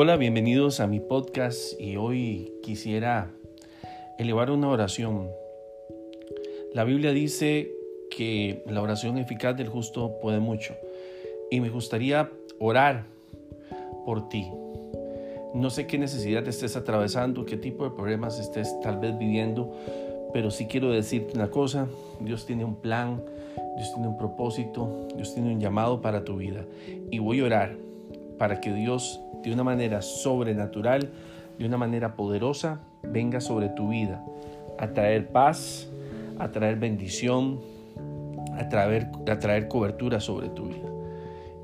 Hola, bienvenidos a mi podcast y hoy quisiera elevar una oración. La Biblia dice que la oración eficaz del justo puede mucho y me gustaría orar por ti. No sé qué necesidad estés atravesando, qué tipo de problemas estés tal vez viviendo, pero sí quiero decirte una cosa, Dios tiene un plan, Dios tiene un propósito, Dios tiene un llamado para tu vida y voy a orar para que Dios de una manera sobrenatural, de una manera poderosa, venga sobre tu vida, a traer paz, a traer bendición, a traer, a traer cobertura sobre tu vida.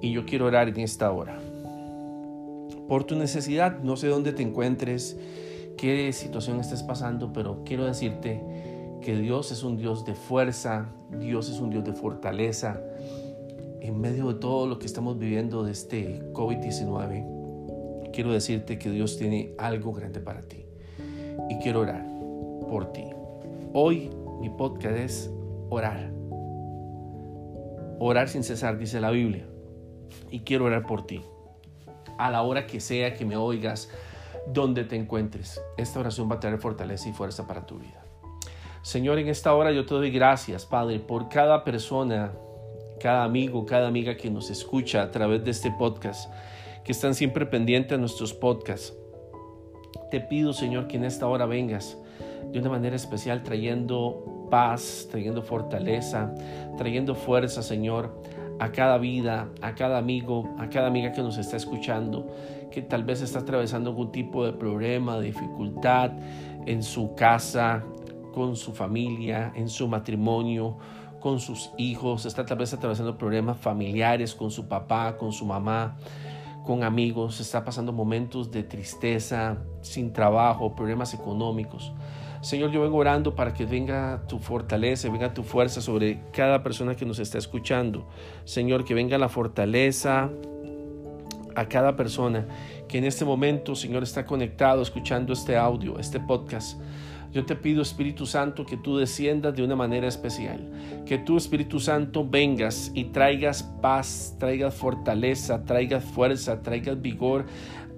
Y yo quiero orar en esta hora. Por tu necesidad, no sé dónde te encuentres, qué situación estés pasando, pero quiero decirte que Dios es un Dios de fuerza, Dios es un Dios de fortaleza. En medio de todo lo que estamos viviendo de este COVID-19, quiero decirte que Dios tiene algo grande para ti. Y quiero orar por ti. Hoy mi podcast es orar. Orar sin cesar, dice la Biblia. Y quiero orar por ti. A la hora que sea que me oigas, donde te encuentres, esta oración va a traer fortaleza y fuerza para tu vida. Señor, en esta hora yo te doy gracias, Padre, por cada persona, cada amigo, cada amiga que nos escucha a través de este podcast que están siempre pendientes a nuestros podcasts. Te pido, Señor, que en esta hora vengas de una manera especial trayendo paz, trayendo fortaleza, trayendo fuerza, Señor, a cada vida, a cada amigo, a cada amiga que nos está escuchando, que tal vez está atravesando algún tipo de problema, de dificultad en su casa, con su familia, en su matrimonio, con sus hijos, está tal vez atravesando problemas familiares con su papá, con su mamá con amigos, está pasando momentos de tristeza, sin trabajo, problemas económicos. Señor, yo vengo orando para que venga tu fortaleza, venga tu fuerza sobre cada persona que nos está escuchando. Señor, que venga la fortaleza a cada persona que en este momento, Señor, está conectado escuchando este audio, este podcast. Yo te pido, Espíritu Santo, que tú desciendas de una manera especial. Que tú, Espíritu Santo, vengas y traigas paz, traigas fortaleza, traigas fuerza, traigas vigor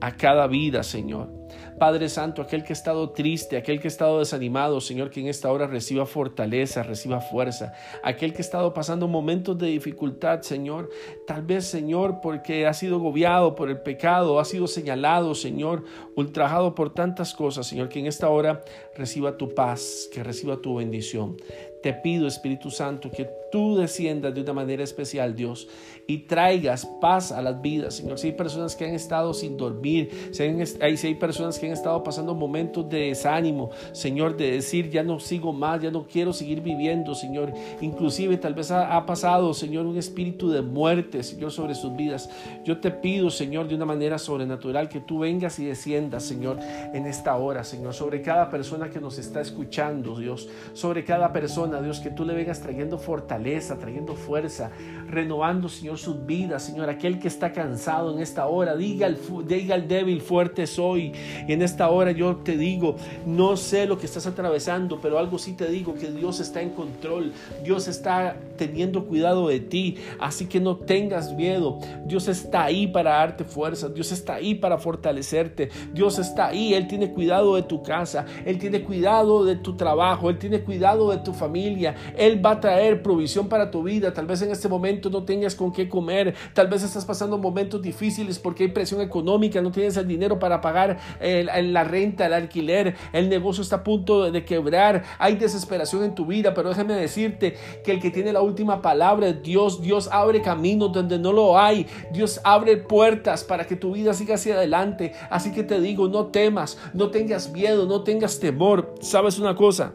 a cada vida, Señor. Padre Santo, aquel que ha estado triste, aquel que ha estado desanimado, Señor, que en esta hora reciba fortaleza, reciba fuerza. Aquel que ha estado pasando momentos de dificultad, Señor, tal vez, Señor, porque ha sido agobiado por el pecado, ha sido señalado, Señor, ultrajado por tantas cosas, Señor, que en esta hora reciba tu paz, que reciba tu bendición. Te pido, Espíritu Santo, que tú desciendas de una manera especial, Dios, y traigas paz a las vidas, Señor. Si hay personas que han estado sin dormir, si hay, si personas que han estado pasando momentos de desánimo, Señor, de decir, ya no sigo más, ya no quiero seguir viviendo, Señor. Inclusive tal vez ha, ha pasado, Señor, un espíritu de muerte, Señor, sobre sus vidas. Yo te pido, Señor, de una manera sobrenatural, que tú vengas y desciendas, Señor, en esta hora, Señor, sobre cada persona que nos está escuchando, Dios, sobre cada persona Dios, que tú le vengas trayendo fortaleza, trayendo fuerza, renovando, Señor, sus vidas, Señor. Aquel que está cansado en esta hora, diga el, diga el débil, fuerte soy. Y en esta hora yo te digo, no sé lo que estás atravesando, pero algo sí te digo, que Dios está en control. Dios está teniendo cuidado de ti. Así que no tengas miedo. Dios está ahí para darte fuerza. Dios está ahí para fortalecerte. Dios está ahí. Él tiene cuidado de tu casa. Él tiene cuidado de tu trabajo. Él tiene cuidado de tu familia. Él va a traer provisión para tu vida. Tal vez en este momento no tengas con qué comer. Tal vez estás pasando momentos difíciles porque hay presión económica. No tienes el dinero para pagar la renta, el alquiler. El negocio está a punto de quebrar. Hay desesperación en tu vida. Pero déjame decirte que el que tiene la última palabra es Dios. Dios abre caminos donde no lo hay. Dios abre puertas para que tu vida siga hacia adelante. Así que te digo, no temas, no tengas miedo, no tengas temor. ¿Sabes una cosa?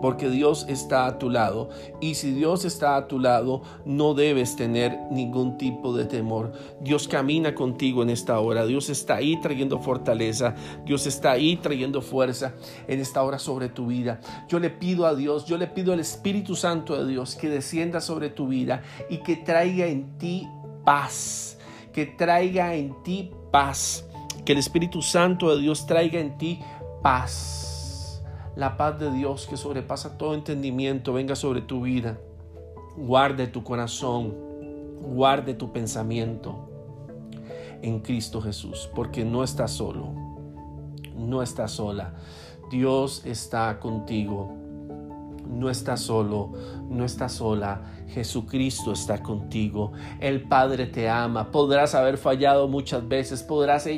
Porque Dios está a tu lado. Y si Dios está a tu lado, no debes tener ningún tipo de temor. Dios camina contigo en esta hora. Dios está ahí trayendo fortaleza. Dios está ahí trayendo fuerza en esta hora sobre tu vida. Yo le pido a Dios, yo le pido al Espíritu Santo de Dios que descienda sobre tu vida y que traiga en ti paz. Que traiga en ti paz. Que el Espíritu Santo de Dios traiga en ti paz la paz de Dios que sobrepasa todo entendimiento venga sobre tu vida. Guarde tu corazón, guarde tu pensamiento. en Cristo Jesús, porque no estás solo, no estás sola. Dios está contigo. No estás solo, no estás sola. Jesucristo está contigo. El Padre te ama. Podrás haber fallado muchas veces, podrás,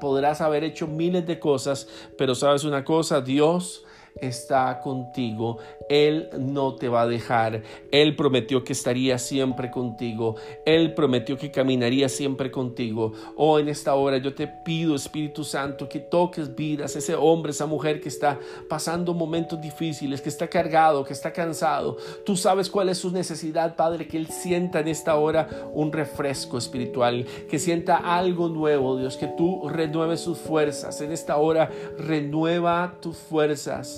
podrás haber hecho miles de cosas, pero sabes una cosa, Dios está contigo. Él no te va a dejar. Él prometió que estaría siempre contigo. Él prometió que caminaría siempre contigo. Oh, en esta hora yo te pido, Espíritu Santo, que toques vidas, ese hombre, esa mujer que está pasando momentos difíciles, que está cargado, que está cansado. Tú sabes cuál es su necesidad, Padre, que Él sienta en esta hora un refresco espiritual, que sienta algo nuevo, Dios, que tú renueves sus fuerzas. En esta hora renueva tus fuerzas.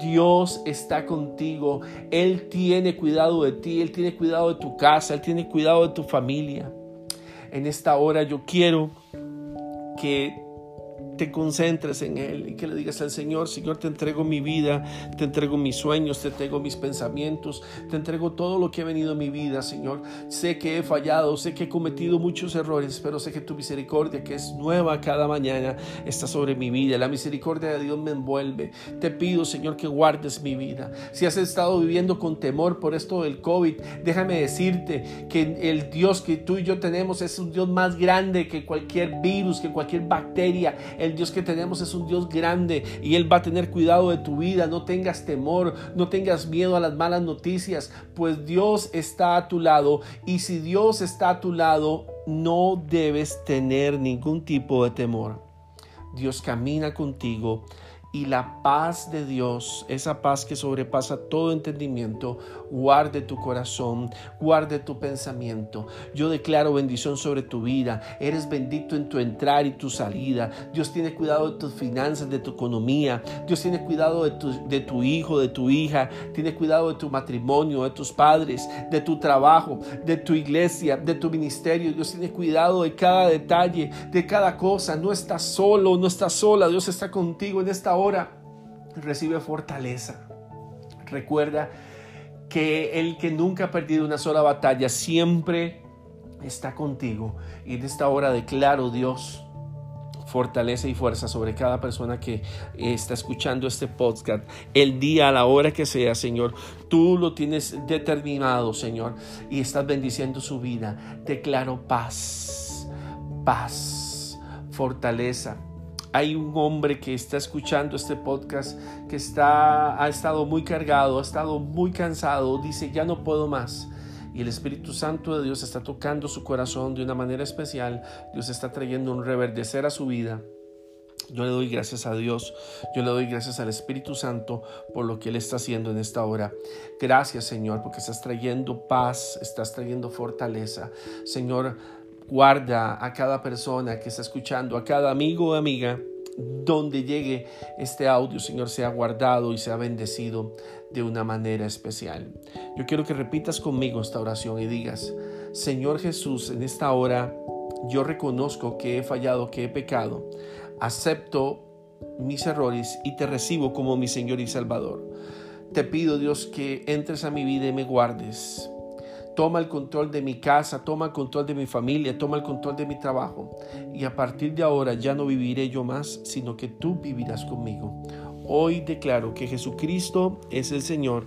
Dios está contigo. Él tiene cuidado de ti, Él tiene cuidado de tu casa, Él tiene cuidado de tu familia. En esta hora yo quiero que te concentres en Él y que le digas al Señor, Señor, te entrego mi vida, te entrego mis sueños, te entrego mis pensamientos, te entrego todo lo que ha venido a mi vida, Señor. Sé que he fallado, sé que he cometido muchos errores, pero sé que tu misericordia, que es nueva cada mañana, está sobre mi vida. La misericordia de Dios me envuelve. Te pido, Señor, que guardes mi vida. Si has estado viviendo con temor por esto del COVID, déjame decirte que el Dios que tú y yo tenemos es un Dios más grande que cualquier virus, que cualquier bacteria. Dios que tenemos es un Dios grande y Él va a tener cuidado de tu vida. No tengas temor, no tengas miedo a las malas noticias, pues Dios está a tu lado y si Dios está a tu lado, no debes tener ningún tipo de temor. Dios camina contigo y la paz de Dios, esa paz que sobrepasa todo entendimiento, guarde tu corazón, guarde tu pensamiento. Yo declaro bendición sobre tu vida. Eres bendito en tu entrar y tu salida. Dios tiene cuidado de tus finanzas, de tu economía. Dios tiene cuidado de tu, de tu hijo, de tu hija. Tiene cuidado de tu matrimonio, de tus padres, de tu trabajo, de tu iglesia, de tu ministerio. Dios tiene cuidado de cada detalle, de cada cosa. No estás solo, no estás sola. Dios está contigo en esta Ahora recibe fortaleza. Recuerda que el que nunca ha perdido una sola batalla siempre está contigo. Y en esta hora declaro, Dios, fortaleza y fuerza sobre cada persona que está escuchando este podcast. El día, a la hora que sea, Señor, tú lo tienes determinado, Señor, y estás bendiciendo su vida. Declaro paz, paz, fortaleza hay un hombre que está escuchando este podcast que está, ha estado muy cargado, ha estado muy cansado, dice, ya no puedo más. Y el Espíritu Santo de Dios está tocando su corazón de una manera especial. Dios está trayendo un reverdecer a su vida. Yo le doy gracias a Dios, yo le doy gracias al Espíritu Santo por lo que Él está haciendo en esta hora. Gracias Señor, porque estás trayendo paz, estás trayendo fortaleza. Señor, Guarda a cada persona que está escuchando, a cada amigo o amiga, donde llegue este audio, Señor, sea guardado y sea bendecido de una manera especial. Yo quiero que repitas conmigo esta oración y digas, Señor Jesús, en esta hora yo reconozco que he fallado, que he pecado, acepto mis errores y te recibo como mi Señor y Salvador. Te pido, Dios, que entres a mi vida y me guardes toma el control de mi casa, toma el control de mi familia, toma el control de mi trabajo. Y a partir de ahora ya no viviré yo más, sino que tú vivirás conmigo. Hoy declaro que Jesucristo es el Señor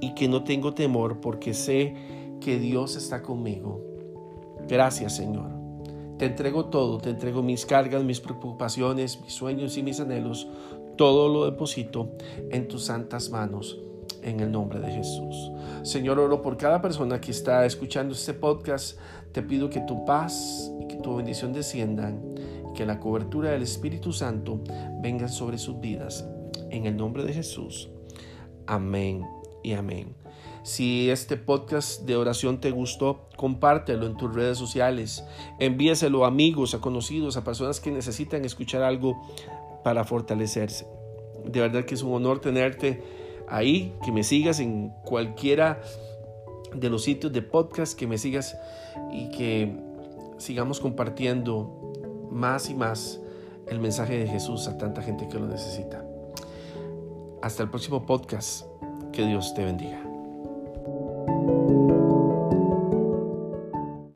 y que no tengo temor porque sé que Dios está conmigo. Gracias Señor. Te entrego todo, te entrego mis cargas, mis preocupaciones, mis sueños y mis anhelos. Todo lo deposito en tus santas manos en el nombre de Jesús. Señor, oro por cada persona que está escuchando este podcast. Te pido que tu paz y que tu bendición desciendan, que la cobertura del Espíritu Santo venga sobre sus vidas. En el nombre de Jesús. Amén y amén. Si este podcast de oración te gustó, compártelo en tus redes sociales. Envíaselo a amigos, a conocidos, a personas que necesitan escuchar algo para fortalecerse. De verdad que es un honor tenerte ahí, que me sigas en cualquiera de los sitios de podcast, que me sigas y que sigamos compartiendo más y más el mensaje de Jesús a tanta gente que lo necesita. Hasta el próximo podcast. Que Dios te bendiga.